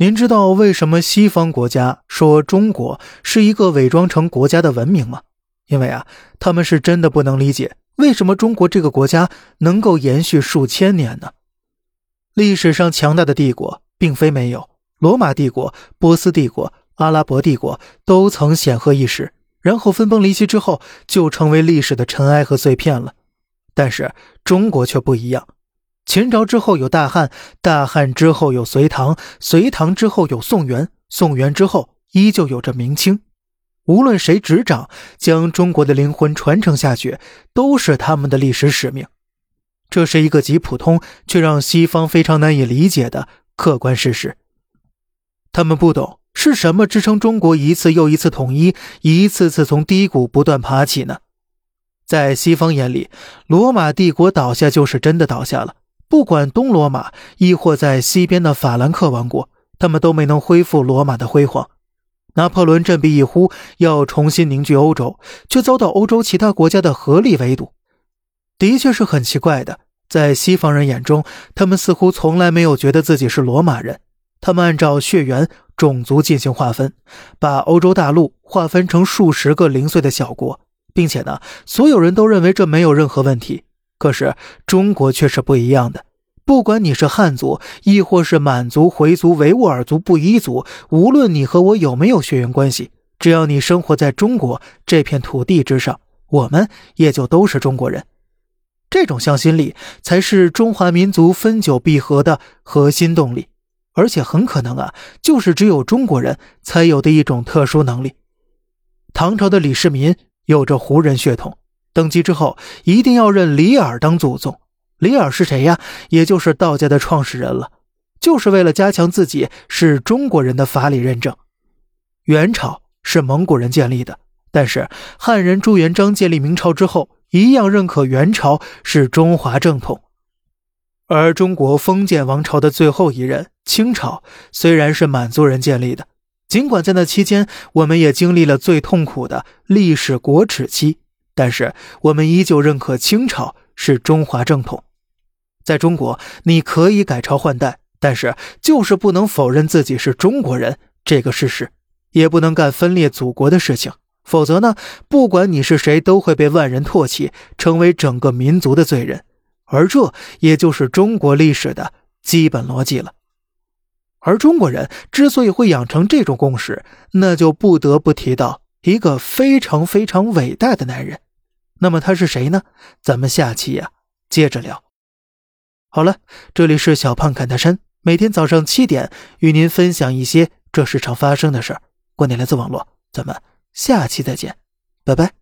您知道为什么西方国家说中国是一个伪装成国家的文明吗？因为啊，他们是真的不能理解为什么中国这个国家能够延续数千年呢？历史上强大的帝国并非没有，罗马帝国、波斯帝国、阿拉伯帝国都曾显赫一时，然后分崩离析之后就成为历史的尘埃和碎片了。但是中国却不一样。秦朝之后有大汉，大汉之后有隋唐，隋唐之后有宋元，宋元之后依旧有着明清。无论谁执掌，将中国的灵魂传承下去，都是他们的历史使命。这是一个极普通却让西方非常难以理解的客观事实。他们不懂是什么支撑中国一次又一次统一，一次次从低谷不断爬起呢？在西方眼里，罗马帝国倒下就是真的倒下了。不管东罗马，亦或在西边的法兰克王国，他们都没能恢复罗马的辉煌。拿破仑振臂一呼，要重新凝聚欧洲，却遭到欧洲其他国家的合力围堵，的确是很奇怪的。在西方人眼中，他们似乎从来没有觉得自己是罗马人。他们按照血缘、种族进行划分，把欧洲大陆划分成数十个零碎的小国，并且呢，所有人都认为这没有任何问题。可是中国却是不一样的，不管你是汉族，亦或是满族、回族、维吾尔族、布依族，无论你和我有没有血缘关系，只要你生活在中国这片土地之上，我们也就都是中国人。这种向心力才是中华民族分久必合的核心动力，而且很可能啊，就是只有中国人才有的一种特殊能力。唐朝的李世民有着胡人血统。登基之后，一定要认李耳当祖宗。李耳是谁呀？也就是道家的创始人了，就是为了加强自己是中国人的法理认证。元朝是蒙古人建立的，但是汉人朱元璋建立明朝之后，一样认可元朝是中华正统。而中国封建王朝的最后一任清朝，虽然是满族人建立的，尽管在那期间，我们也经历了最痛苦的历史国耻期。但是我们依旧认可清朝是中华正统，在中国你可以改朝换代，但是就是不能否认自己是中国人这个事实，也不能干分裂祖国的事情，否则呢，不管你是谁，都会被万人唾弃，成为整个民族的罪人，而这也就是中国历史的基本逻辑了。而中国人之所以会养成这种共识，那就不得不提到一个非常非常伟大的男人。那么他是谁呢？咱们下期呀接着聊。好了，这里是小胖侃大山，每天早上七点与您分享一些这世上发生的事儿，观点来自网络，咱们下期再见，拜拜。